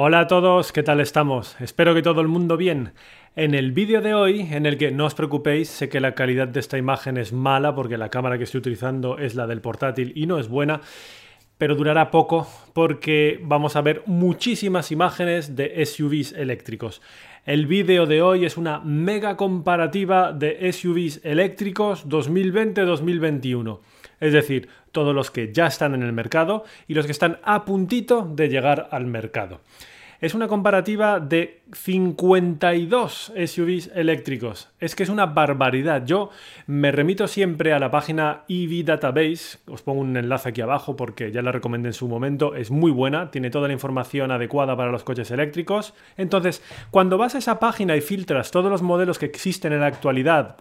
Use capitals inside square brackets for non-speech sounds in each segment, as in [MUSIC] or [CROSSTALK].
Hola a todos, ¿qué tal estamos? Espero que todo el mundo bien. En el vídeo de hoy, en el que no os preocupéis, sé que la calidad de esta imagen es mala porque la cámara que estoy utilizando es la del portátil y no es buena, pero durará poco porque vamos a ver muchísimas imágenes de SUVs eléctricos. El vídeo de hoy es una mega comparativa de SUVs eléctricos 2020-2021. Es decir, todos los que ya están en el mercado y los que están a puntito de llegar al mercado. Es una comparativa de 52 SUVs eléctricos. Es que es una barbaridad. Yo me remito siempre a la página EV Database. Os pongo un enlace aquí abajo porque ya la recomendé en su momento. Es muy buena, tiene toda la información adecuada para los coches eléctricos. Entonces, cuando vas a esa página y filtras todos los modelos que existen en la actualidad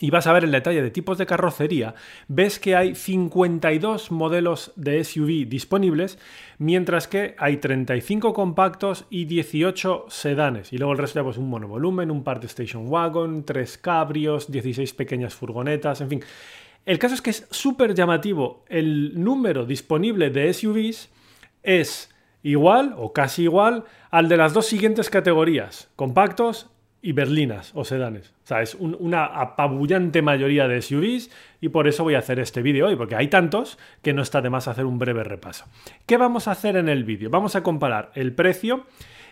y vas a ver el detalle de tipos de carrocería, ves que hay 52 modelos de SUV disponibles, mientras que hay 35 compactos y 18 sedanes. Y luego el resto ya pues un monovolumen, un part station wagon, 3 cabrios, 16 pequeñas furgonetas, en fin. El caso es que es súper llamativo. El número disponible de SUVs es igual o casi igual al de las dos siguientes categorías, compactos y berlinas o sedanes. O sea, es una apabullante mayoría de SUVs y por eso voy a hacer este vídeo hoy, porque hay tantos que no está de más hacer un breve repaso. ¿Qué vamos a hacer en el vídeo? Vamos a comparar el precio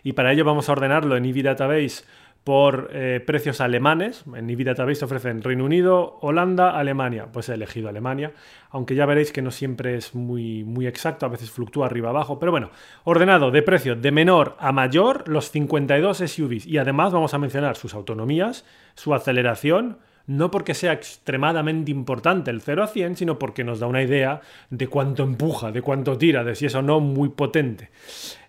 y para ello vamos a ordenarlo en EV Database por eh, precios alemanes. En Nvidia Database ofrecen Reino Unido, Holanda, Alemania. Pues he elegido Alemania, aunque ya veréis que no siempre es muy, muy exacto, a veces fluctúa arriba abajo. Pero bueno, ordenado de precio de menor a mayor los 52 SUVs. Y además vamos a mencionar sus autonomías, su aceleración, no porque sea extremadamente importante el 0 a 100, sino porque nos da una idea de cuánto empuja, de cuánto tira, de si es o no muy potente.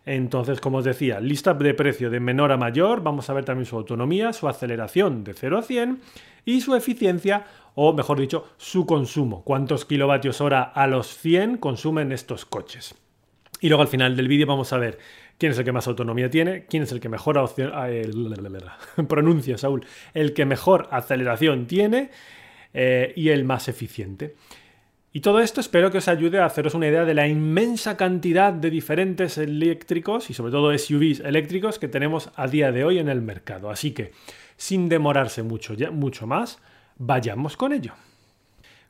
Entonces, como os decía, lista de precio de menor a mayor, vamos a ver también su autonomía, su aceleración de 0 a 100 y su eficiencia, o mejor dicho, su consumo. ¿Cuántos kilovatios hora a los 100 consumen estos coches? Y luego al final del vídeo vamos a ver quién es el que más autonomía tiene, quién es el que mejor [LAUGHS] pronuncia, Saúl, el que mejor aceleración tiene eh, y el más eficiente. Y todo esto espero que os ayude a haceros una idea de la inmensa cantidad de diferentes eléctricos y sobre todo SUVs eléctricos que tenemos a día de hoy en el mercado. Así que, sin demorarse mucho, mucho más, vayamos con ello.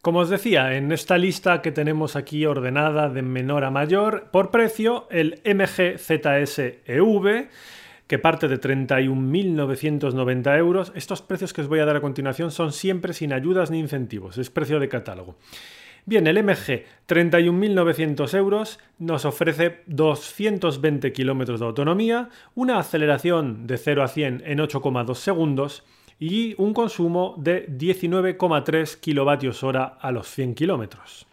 Como os decía, en esta lista que tenemos aquí ordenada de menor a mayor, por precio, el MG ZS EV, que parte de 31.990 euros. Estos precios que os voy a dar a continuación son siempre sin ayudas ni incentivos, es precio de catálogo. Bien, el MG 31.900 euros nos ofrece 220 kilómetros de autonomía, una aceleración de 0 a 100 en 8,2 segundos y un consumo de 19,3 kilovatios hora a los 100 kilómetros.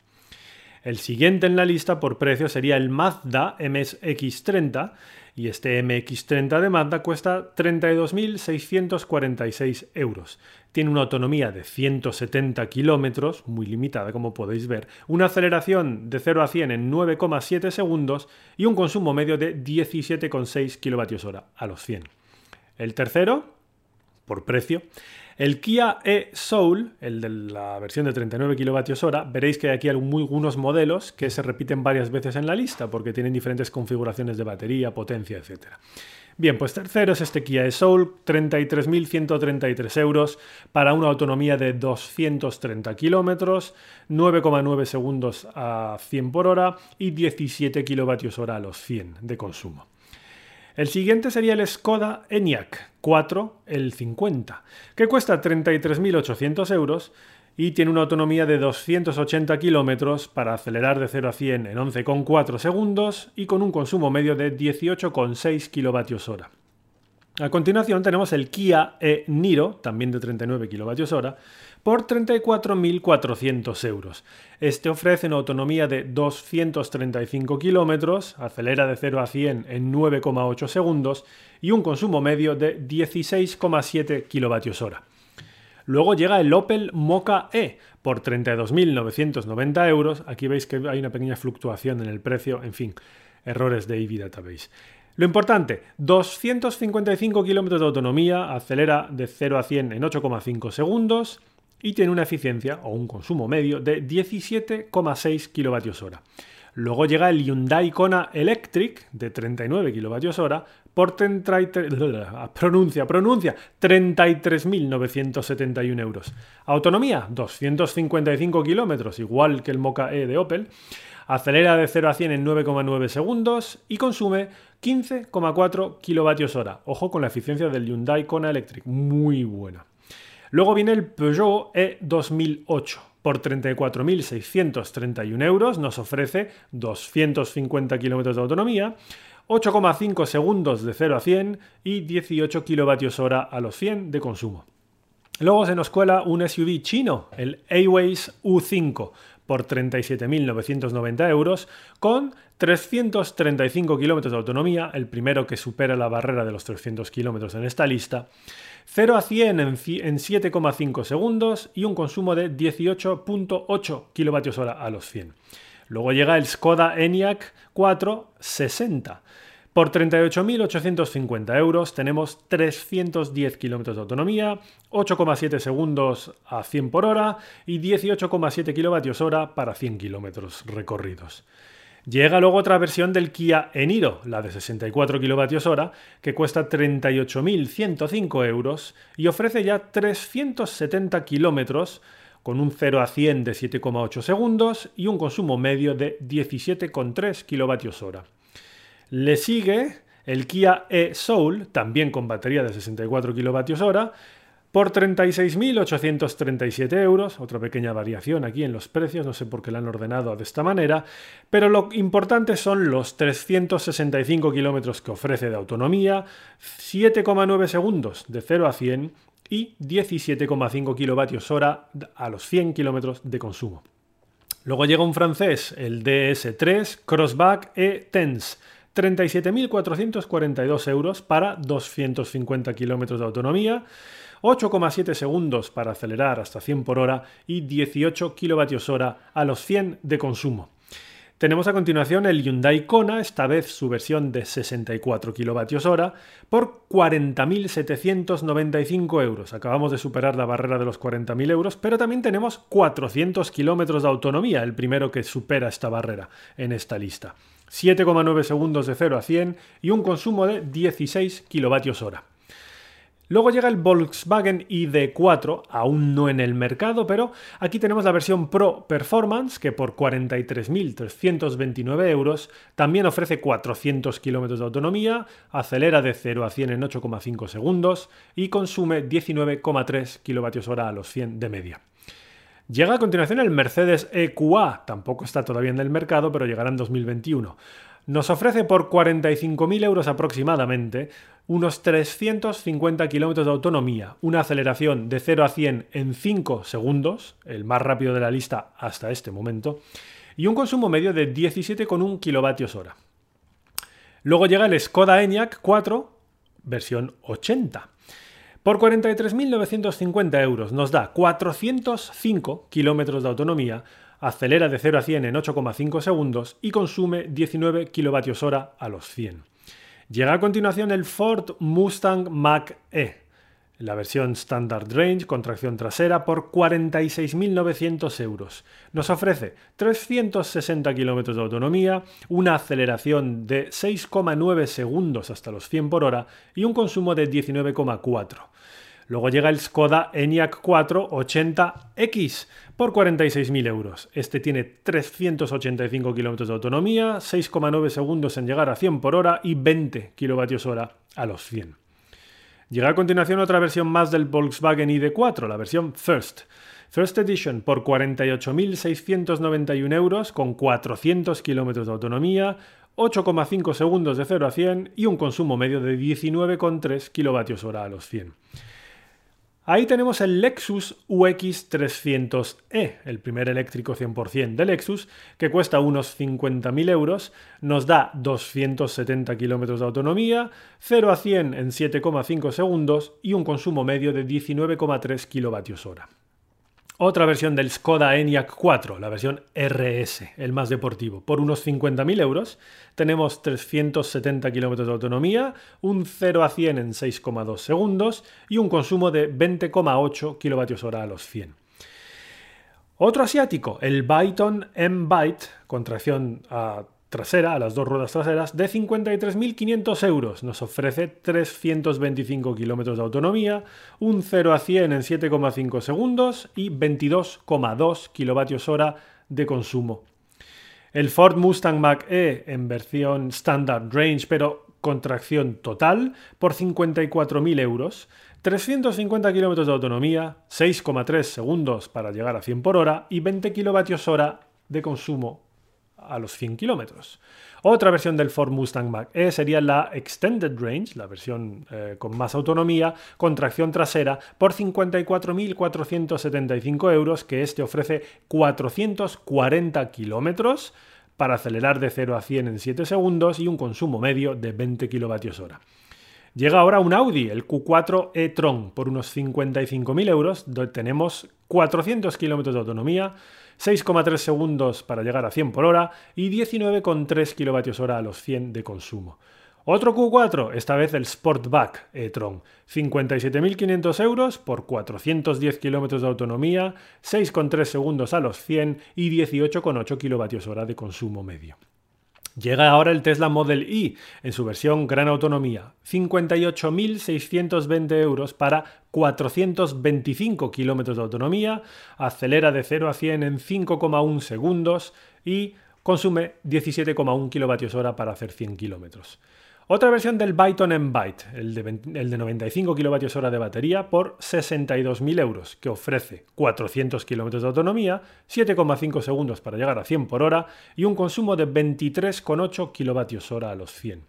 El siguiente en la lista por precio sería el Mazda MX30 y este MX30 de Mazda cuesta 32.646 euros. Tiene una autonomía de 170 kilómetros, muy limitada como podéis ver, una aceleración de 0 a 100 en 9,7 segundos y un consumo medio de 17,6 kilovatios hora a los 100. El tercero, por precio, el Kia e-Soul, el de la versión de 39 kWh, veréis que hay aquí algunos modelos que se repiten varias veces en la lista porque tienen diferentes configuraciones de batería, potencia, etc. Bien, pues tercero es este Kia e-Soul, 33.133 euros para una autonomía de 230 kilómetros, 9,9 segundos a 100 por hora y 17 kilovatios hora a los 100 de consumo. El siguiente sería el Skoda Enyaq 4, el 50, que cuesta 33.800 euros y tiene una autonomía de 280 kilómetros para acelerar de 0 a 100 en 11,4 segundos y con un consumo medio de 18,6 kilovatios hora. A continuación tenemos el Kia e-Niro, también de 39 kWh, por 34.400 euros. Este ofrece una autonomía de 235 km, acelera de 0 a 100 en 9,8 segundos y un consumo medio de 16,7 kWh. Luego llega el Opel Mocha E por 32.990 euros. Aquí veis que hay una pequeña fluctuación en el precio, en fin, errores de EV Database. Lo importante, 255 km de autonomía, acelera de 0 a 100 en 8,5 segundos y tiene una eficiencia o un consumo medio de 17,6 kWh. Luego llega el Hyundai Kona Electric de 39 kWh por 33, [LAUGHS] pronuncia, pronuncia, 33.971 euros. Autonomía, 255 kilómetros, igual que el Mocha E de Opel. Acelera de 0 a 100 en 9,9 segundos y consume 15,4 kilovatios hora. Ojo con la eficiencia del Hyundai Kona Electric, muy buena. Luego viene el Peugeot E 2008 por 34.631 euros nos ofrece 250 kilómetros de autonomía, 8,5 segundos de 0 a 100 y 18 kilovatios hora a los 100 de consumo. Luego se nos cuela un SUV chino, el A-Ways U5, por 37.990 euros, con 335 kilómetros de autonomía, el primero que supera la barrera de los 300 kilómetros en esta lista, 0 a 100 en 7,5 segundos y un consumo de 18.8 kilovatios hora a los 100. Luego llega el Skoda Enyaq 460. Por 38.850 euros tenemos 310 kilómetros de autonomía, 8,7 segundos a 100 por hora y 18,7 kilovatios hora para 100 kilómetros recorridos. Llega luego otra versión del Kia Eniro, la de 64 kWh, que cuesta 38.105 euros y ofrece ya 370 kilómetros con un 0 a 100 de 7,8 segundos y un consumo medio de 17,3 kWh. Le sigue el Kia e-Soul, también con batería de 64 kWh, por 36.837 euros, otra pequeña variación aquí en los precios, no sé por qué la han ordenado de esta manera, pero lo importante son los 365 kilómetros que ofrece de autonomía, 7,9 segundos de 0 a 100 y 17,5 kilovatios hora a los 100 kilómetros de consumo. Luego llega un francés, el DS3 Crossback E-Tense, 37.442 euros para 250 kilómetros de autonomía, 8,7 segundos para acelerar hasta 100 por hora y 18 kilovatios hora a los 100 de consumo. Tenemos a continuación el Hyundai Kona, esta vez su versión de 64 kWh, por 40.795 euros. Acabamos de superar la barrera de los 40.000 euros, pero también tenemos 400 kilómetros de autonomía, el primero que supera esta barrera en esta lista. 7,9 segundos de 0 a 100 y un consumo de 16 kWh. Luego llega el Volkswagen ID4, aún no en el mercado, pero aquí tenemos la versión Pro Performance, que por 43.329 euros también ofrece 400 kilómetros de autonomía, acelera de 0 a 100 en 8,5 segundos y consume 19,3 kilovatios hora a los 100 de media. Llega a continuación el Mercedes EQA, tampoco está todavía en el mercado, pero llegará en 2021 nos ofrece por 45.000 euros aproximadamente unos 350 kilómetros de autonomía, una aceleración de 0 a 100 en 5 segundos, el más rápido de la lista hasta este momento, y un consumo medio de 17,1 kilovatios hora. Luego llega el Skoda Enyaq 4, versión 80. Por 43.950 euros nos da 405 kilómetros de autonomía, acelera de 0 a 100 en 8,5 segundos y consume 19 kWh a los 100. Llega a continuación el Ford Mustang Mach-E, la versión Standard Range con tracción trasera por 46.900 euros. Nos ofrece 360 km de autonomía, una aceleración de 6,9 segundos hasta los 100 por hora y un consumo de 19,4. Luego llega el Skoda Enyaq 4 80X por 46.000 euros. Este tiene 385 kilómetros de autonomía, 6,9 segundos en llegar a 100 por hora y 20 kilovatios hora a los 100. Llega a continuación otra versión más del Volkswagen ID4, la versión First. First Edition por 48.691 euros con 400 kilómetros de autonomía, 8,5 segundos de 0 a 100 y un consumo medio de 19,3 kilovatios hora a los 100. Ahí tenemos el Lexus UX 300e, el primer eléctrico 100% de Lexus, que cuesta unos 50.000 euros, nos da 270 kilómetros de autonomía, 0 a 100 en 7,5 segundos y un consumo medio de 19,3 kilovatios hora. Otra versión del Skoda Enyaq 4, la versión RS, el más deportivo. Por unos 50.000 euros tenemos 370 kilómetros de autonomía, un 0 a 100 en 6,2 segundos y un consumo de 20,8 kilovatios hora a los 100. Otro asiático, el Byton M-Byte, con tracción a trasera, a las dos ruedas traseras, de 53.500 euros. Nos ofrece 325 kilómetros de autonomía, un 0 a 100 en 7,5 segundos y 22,2 kilovatios hora de consumo. El Ford Mustang Mach-E en versión Standard Range, pero con tracción total, por 54.000 euros. 350 kilómetros de autonomía, 6,3 segundos para llegar a 100 por hora y 20 kilovatios hora de consumo a los 100 kilómetros. Otra versión del Ford Mustang Mach-E sería la Extended Range, la versión eh, con más autonomía, con tracción trasera, por 54.475 euros, que este ofrece 440 kilómetros para acelerar de 0 a 100 en 7 segundos y un consumo medio de 20 kilovatios hora. Llega ahora un Audi, el Q4 e-tron, por unos 55.000 euros, donde tenemos 400 kilómetros de autonomía, 6,3 segundos para llegar a 100 por hora y 19,3 kilovatios hora a los 100 de consumo. Otro Q4, esta vez el Sportback e-tron, 57.500 euros por 410 kilómetros de autonomía, 6,3 segundos a los 100 y 18,8 kilovatios hora de consumo medio. Llega ahora el Tesla Model Y en su versión gran autonomía, 58.620 euros para 425 kilómetros de autonomía, acelera de 0 a 100 en 5,1 segundos y consume 17,1 kilovatios hora para hacer 100 kilómetros. Otra versión del Byton en Byte, el de, el de 95 kWh de batería por 62.000 euros, que ofrece 400 km de autonomía, 7,5 segundos para llegar a 100 por hora y un consumo de 23,8 kWh a los 100.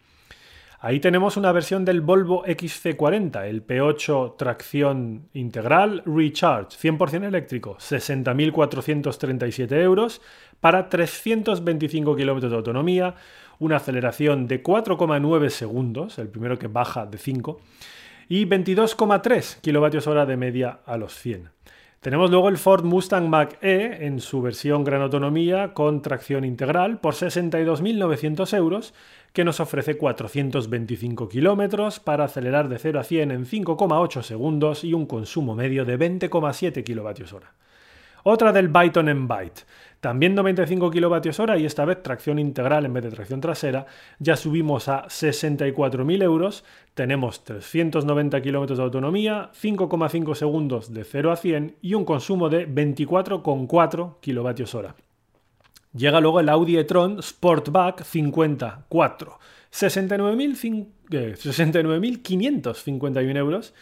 Ahí tenemos una versión del Volvo XC40, el P8 tracción integral Recharge, 100% eléctrico, 60.437 euros para 325 km de autonomía, una aceleración de 4,9 segundos, el primero que baja de 5, y 22,3 kWh de media a los 100. Tenemos luego el Ford Mustang Mach-E en su versión gran autonomía con tracción integral por 62.900 euros, que nos ofrece 425 kilómetros para acelerar de 0 a 100 en 5,8 segundos y un consumo medio de 20,7 kWh. Otra del Byton en Byte. También 95 kWh y esta vez tracción integral en vez de tracción trasera. Ya subimos a 64.000 euros. Tenemos 390 km de autonomía, 5,5 segundos de 0 a 100 y un consumo de 24,4 kWh. Llega luego el Audi e-tron Sportback 54. 69.551 euros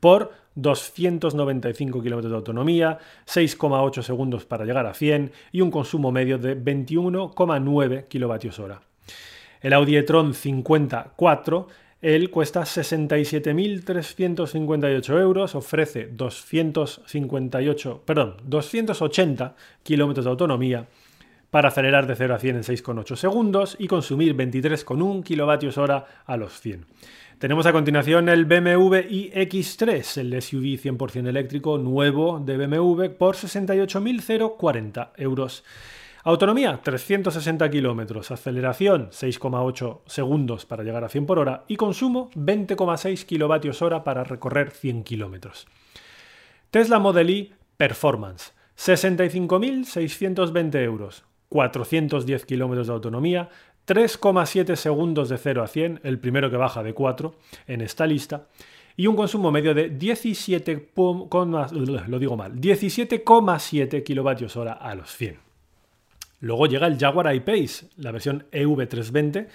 por 295 km de autonomía, 6,8 segundos para llegar a 100 y un consumo medio de 21,9 kWh. El Audi e-tron 54 él cuesta 67.358 euros, ofrece 258, perdón, 280 kilómetros de autonomía para acelerar de 0 a 100 en 6,8 segundos y consumir 23,1 kWh a los 100. Tenemos a continuación el BMW iX3, el SUV 100% eléctrico nuevo de BMW por 68.040 euros. Autonomía 360 kilómetros, aceleración 6,8 segundos para llegar a 100 por hora y consumo 20,6 kilovatios hora para recorrer 100 kilómetros. Tesla Model Y Performance 65.620 euros, 410 kilómetros de autonomía, 3,7 segundos de 0 a 100, el primero que baja de 4 en esta lista, y un consumo medio de 17, lo digo mal, 17,7 kilovatios hora a los 100. Luego llega el Jaguar I-Pace, la versión EV320,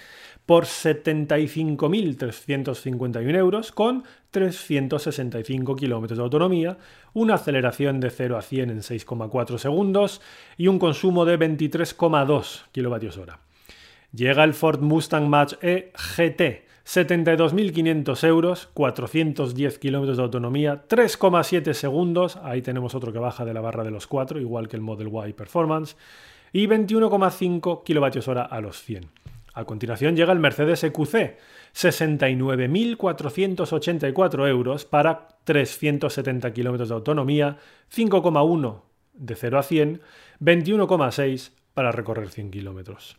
por 75.351 euros con 365 kilómetros de autonomía, una aceleración de 0 a 100 en 6,4 segundos y un consumo de 23,2 kilovatios hora. Llega el Ford Mustang Mach-E GT, 72.500 euros, 410 kilómetros de autonomía, 3,7 segundos, ahí tenemos otro que baja de la barra de los 4, igual que el Model Y Performance, y 21,5 kilovatios hora a los 100. A continuación llega el Mercedes EQC, 69.484 euros para 370 kilómetros de autonomía, 5,1 de 0 a 100, 21,6 para recorrer 100 kilómetros.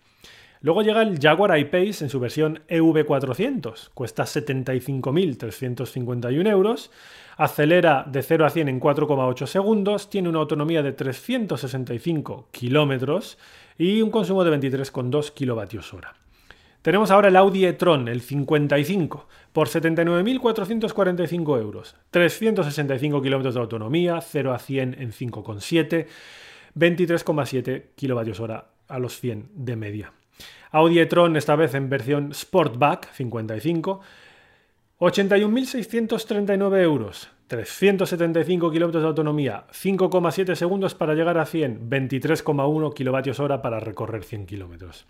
Luego llega el Jaguar I-Pace en su versión EV400, cuesta 75.351 euros, acelera de 0 a 100 en 4,8 segundos, tiene una autonomía de 365 kilómetros y un consumo de 23,2 kilovatios hora. Tenemos ahora el Audi e-tron, el 55, por 79.445 euros, 365 kilómetros de autonomía, 0 a 100 en 5,7, 23,7 kilovatios hora a los 100 de media. Audi e-tron esta vez en versión Sportback 55, 81.639 euros, 375 kilómetros de autonomía, 5,7 segundos para llegar a 100, 23,1 kilovatios hora para recorrer 100 kilómetros.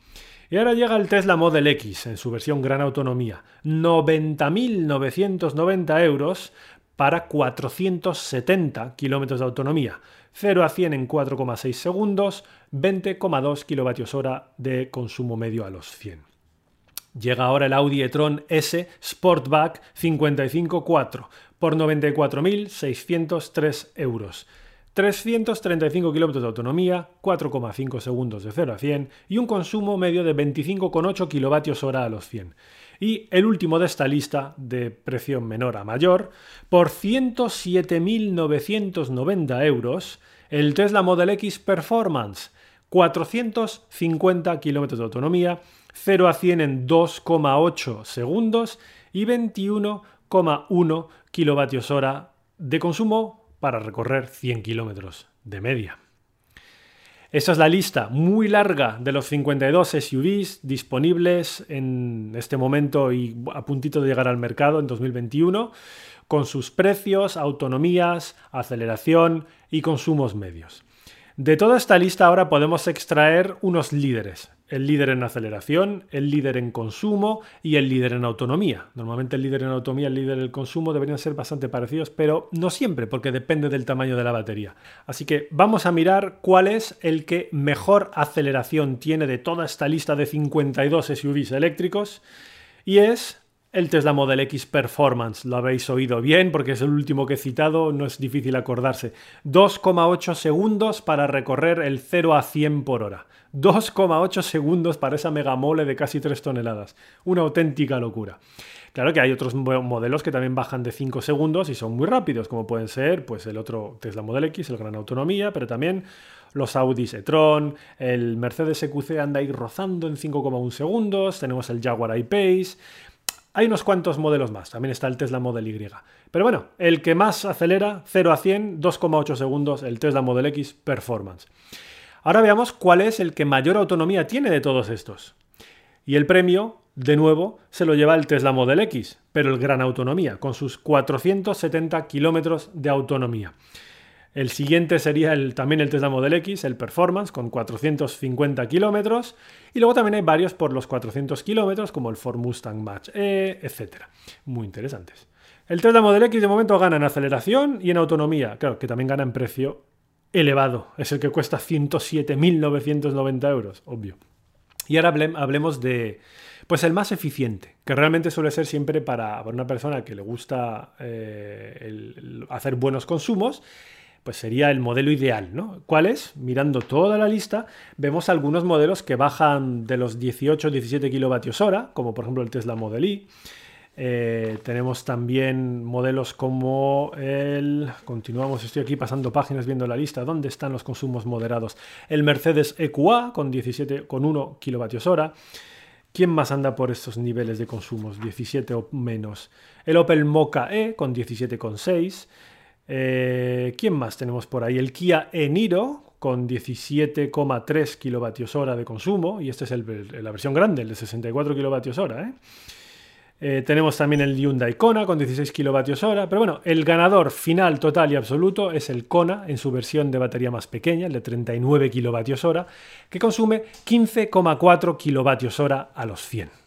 Y ahora llega el Tesla Model X en su versión gran autonomía, 90.990 euros para 470 kilómetros de autonomía, 0 a 100 en 4,6 segundos, 20,2 kilovatios hora de consumo medio a los 100. Llega ahora el Audi e-tron S Sportback 55.4 por 94.603 euros. 335 kilómetros de autonomía, 4,5 segundos de 0 a 100 y un consumo medio de 25,8 kilovatios hora a los 100. Y el último de esta lista, de precio menor a mayor, por 107.990 euros, el Tesla Model X Performance, 450 kilómetros de autonomía, 0 a 100 en 2,8 segundos y 21,1 kilovatios hora de consumo para recorrer 100 kilómetros de media. Esta es la lista muy larga de los 52 SUVs disponibles en este momento y a puntito de llegar al mercado en 2021, con sus precios, autonomías, aceleración y consumos medios. De toda esta lista ahora podemos extraer unos líderes. El líder en aceleración, el líder en consumo y el líder en autonomía. Normalmente el líder en autonomía y el líder en consumo deberían ser bastante parecidos, pero no siempre, porque depende del tamaño de la batería. Así que vamos a mirar cuál es el que mejor aceleración tiene de toda esta lista de 52 SUVs eléctricos. Y es el Tesla Model X Performance. Lo habéis oído bien porque es el último que he citado, no es difícil acordarse. 2,8 segundos para recorrer el 0 a 100 por hora. 2,8 segundos para esa megamole de casi 3 toneladas. Una auténtica locura. Claro que hay otros modelos que también bajan de 5 segundos y son muy rápidos, como pueden ser pues el otro Tesla Model X, el gran autonomía, pero también los Audi e-tron, el Mercedes EQC anda ahí rozando en 5,1 segundos, tenemos el Jaguar I-Pace, hay unos cuantos modelos más, también está el Tesla Model Y. Pero bueno, el que más acelera 0 a 100, 2,8 segundos, el Tesla Model X Performance. Ahora veamos cuál es el que mayor autonomía tiene de todos estos. Y el premio, de nuevo, se lo lleva el Tesla Model X, pero el gran autonomía, con sus 470 kilómetros de autonomía. El siguiente sería el, también el Tesla Model X, el Performance, con 450 kilómetros. Y luego también hay varios por los 400 kilómetros, como el Ford Mustang Match E, etc. Muy interesantes. El Tesla Model X de momento gana en aceleración y en autonomía. Claro, que también gana en precio elevado. Es el que cuesta 107.990 euros, obvio. Y ahora hablemos de, pues el más eficiente, que realmente suele ser siempre para, una persona que le gusta eh, hacer buenos consumos pues sería el modelo ideal, ¿no? ¿Cuál es? Mirando toda la lista, vemos algunos modelos que bajan de los 18-17 kilovatios hora, como por ejemplo el Tesla Model Y. Eh, tenemos también modelos como el. Continuamos, estoy aquí pasando páginas viendo la lista. ¿Dónde están los consumos moderados? El Mercedes EQA con 17, con 1 kilovatios hora. ¿Quién más anda por estos niveles de consumos? 17 o menos. El Opel Mocha E con 17,6. Eh, ¿Quién más tenemos por ahí? El Kia Eniro con 17,3 kilovatios hora de consumo y esta es la versión grande, el de 64 kilovatios hora. ¿eh? Eh, tenemos también el Hyundai Kona con 16 kilovatios hora, pero bueno, el ganador final total y absoluto es el Kona en su versión de batería más pequeña, el de 39 kilovatios hora, que consume 15,4 kilovatios hora a los 100.